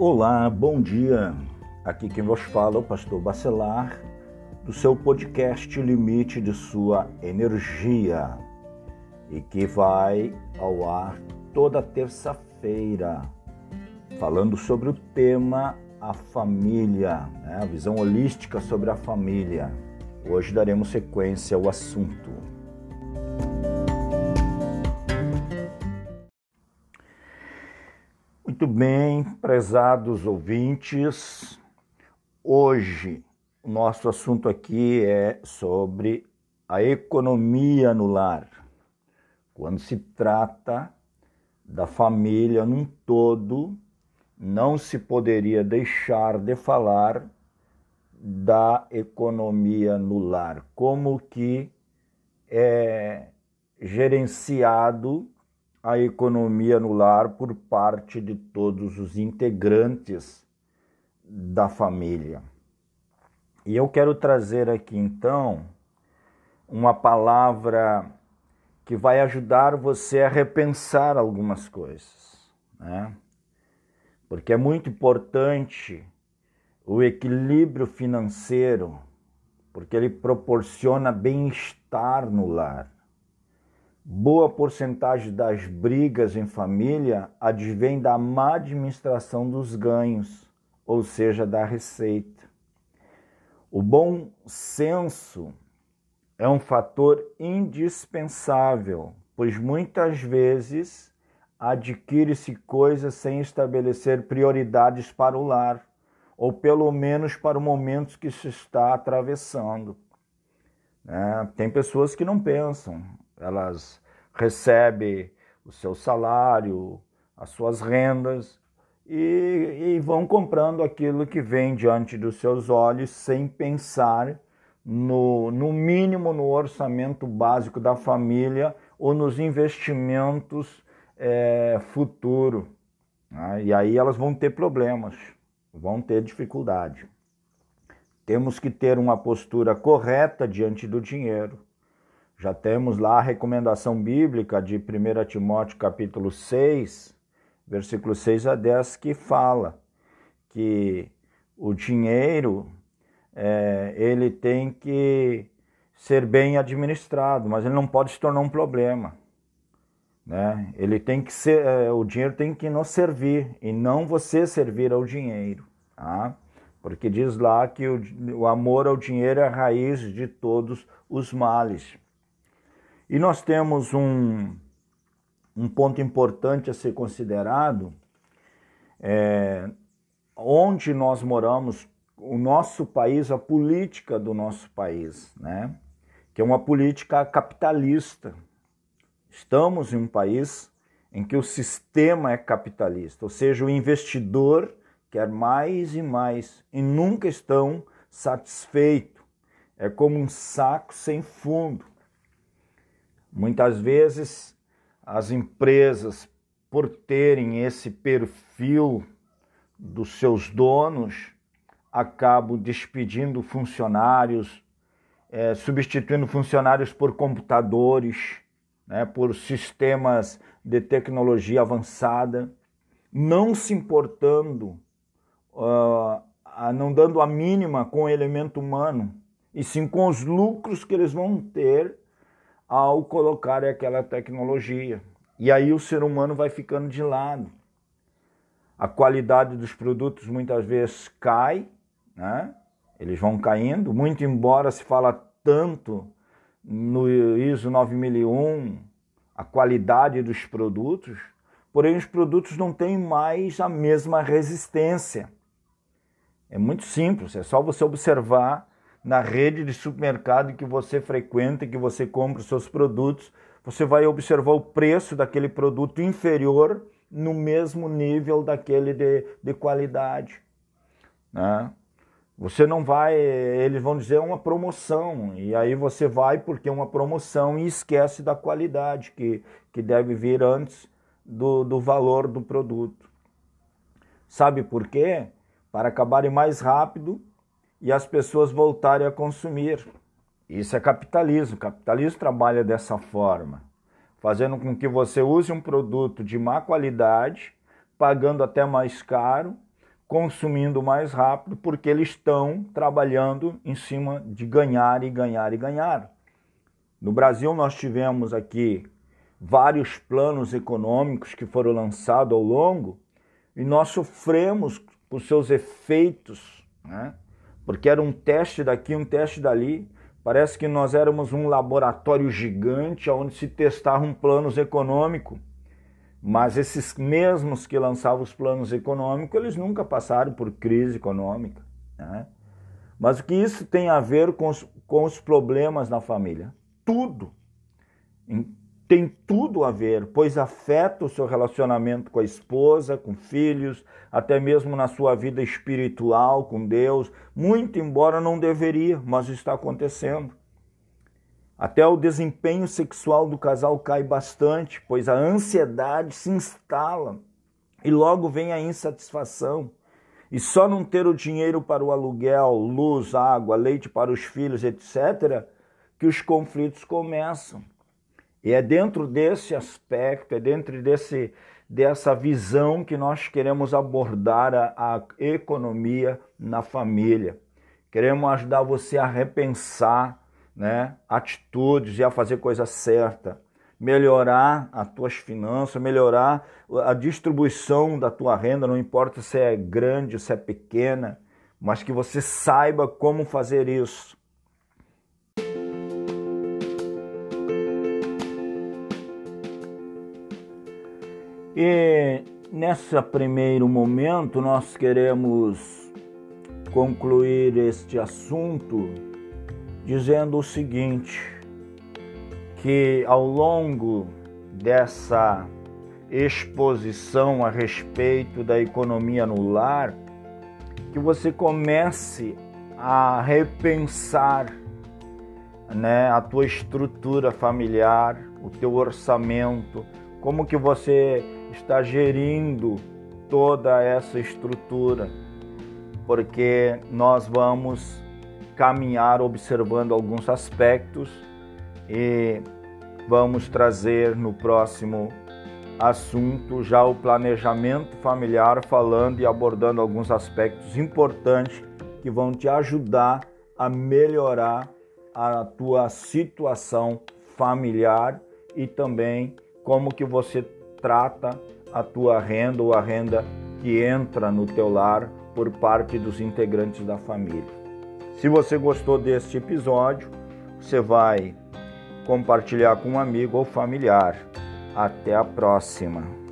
Olá, bom dia. Aqui quem vos fala é o pastor Bacelar, do seu podcast Limite de Sua Energia, e que vai ao ar toda terça-feira, falando sobre o tema a família, né? a visão holística sobre a família. Hoje daremos sequência ao assunto. Muito bem, prezados ouvintes, hoje o nosso assunto aqui é sobre a economia no lar. Quando se trata da família num todo, não se poderia deixar de falar da economia no lar, como que é gerenciado a economia no lar por parte de todos os integrantes da família. E eu quero trazer aqui então uma palavra que vai ajudar você a repensar algumas coisas, né? Porque é muito importante o equilíbrio financeiro, porque ele proporciona bem-estar no lar. Boa porcentagem das brigas em família advém da má administração dos ganhos, ou seja, da receita. O bom senso é um fator indispensável, pois muitas vezes adquire-se coisas sem estabelecer prioridades para o lar, ou pelo menos para o momento que se está atravessando. É, tem pessoas que não pensam, elas recebem o seu salário, as suas rendas e, e, vão comprando aquilo que vem diante dos seus olhos sem pensar no, no mínimo no orçamento básico da família ou nos investimentos é, futuro. Né? E aí elas vão ter problemas, vão ter dificuldade. Temos que ter uma postura correta diante do dinheiro já temos lá a recomendação bíblica de 1 Timóteo capítulo 6, versículo 6 a 10, que fala que o dinheiro é, ele tem que ser bem administrado, mas ele não pode se tornar um problema. Né? Ele tem que ser, é, o dinheiro tem que nos servir e não você servir ao dinheiro. Tá? Porque diz lá que o, o amor ao dinheiro é a raiz de todos os males. E nós temos um, um ponto importante a ser considerado, é, onde nós moramos, o nosso país, a política do nosso país, né? que é uma política capitalista. Estamos em um país em que o sistema é capitalista, ou seja, o investidor quer mais e mais e nunca estão satisfeitos. É como um saco sem fundo. Muitas vezes as empresas, por terem esse perfil dos seus donos, acabam despedindo funcionários, é, substituindo funcionários por computadores, né, por sistemas de tecnologia avançada, não se importando, uh, não dando a mínima com o elemento humano, e sim com os lucros que eles vão ter ao colocar aquela tecnologia. E aí o ser humano vai ficando de lado. A qualidade dos produtos muitas vezes cai, né? eles vão caindo, muito embora se fala tanto no ISO 9001, a qualidade dos produtos, porém os produtos não têm mais a mesma resistência. É muito simples, é só você observar na rede de supermercado que você frequenta, que você compra os seus produtos, você vai observar o preço daquele produto inferior no mesmo nível daquele de, de qualidade. Né? Você não vai, eles vão dizer é uma promoção, e aí você vai porque é uma promoção e esquece da qualidade que, que deve vir antes do, do valor do produto. Sabe por quê? Para acabarem mais rápido e as pessoas voltarem a consumir. Isso é capitalismo. O capitalismo trabalha dessa forma, fazendo com que você use um produto de má qualidade, pagando até mais caro, consumindo mais rápido porque eles estão trabalhando em cima de ganhar e ganhar e ganhar. No Brasil, nós tivemos aqui vários planos econômicos que foram lançados ao longo e nós sofremos por seus efeitos, né? Porque era um teste daqui, um teste dali. Parece que nós éramos um laboratório gigante onde se testavam planos econômicos, mas esses mesmos que lançavam os planos econômicos, eles nunca passaram por crise econômica. Né? Mas o que isso tem a ver com os, com os problemas na família? tudo. Tem tudo a ver, pois afeta o seu relacionamento com a esposa, com filhos, até mesmo na sua vida espiritual com Deus, muito embora não deveria, mas está acontecendo. Até o desempenho sexual do casal cai bastante, pois a ansiedade se instala e logo vem a insatisfação. E só não ter o dinheiro para o aluguel, luz, água, leite para os filhos, etc., que os conflitos começam. E é dentro desse aspecto, é dentro desse, dessa visão que nós queremos abordar a, a economia na família. Queremos ajudar você a repensar né, atitudes e a fazer coisa certa, melhorar as tuas finanças, melhorar a distribuição da tua renda, não importa se é grande, se é pequena, mas que você saiba como fazer isso E nesse primeiro momento nós queremos concluir este assunto dizendo o seguinte, que ao longo dessa exposição a respeito da economia no lar, que você comece a repensar né, a tua estrutura familiar, o teu orçamento, como que você está gerindo toda essa estrutura, porque nós vamos caminhar observando alguns aspectos e vamos trazer no próximo assunto já o planejamento familiar, falando e abordando alguns aspectos importantes que vão te ajudar a melhorar a tua situação familiar e também como que você trata a tua renda ou a renda que entra no teu lar por parte dos integrantes da família. Se você gostou deste episódio, você vai compartilhar com um amigo ou familiar. Até a próxima!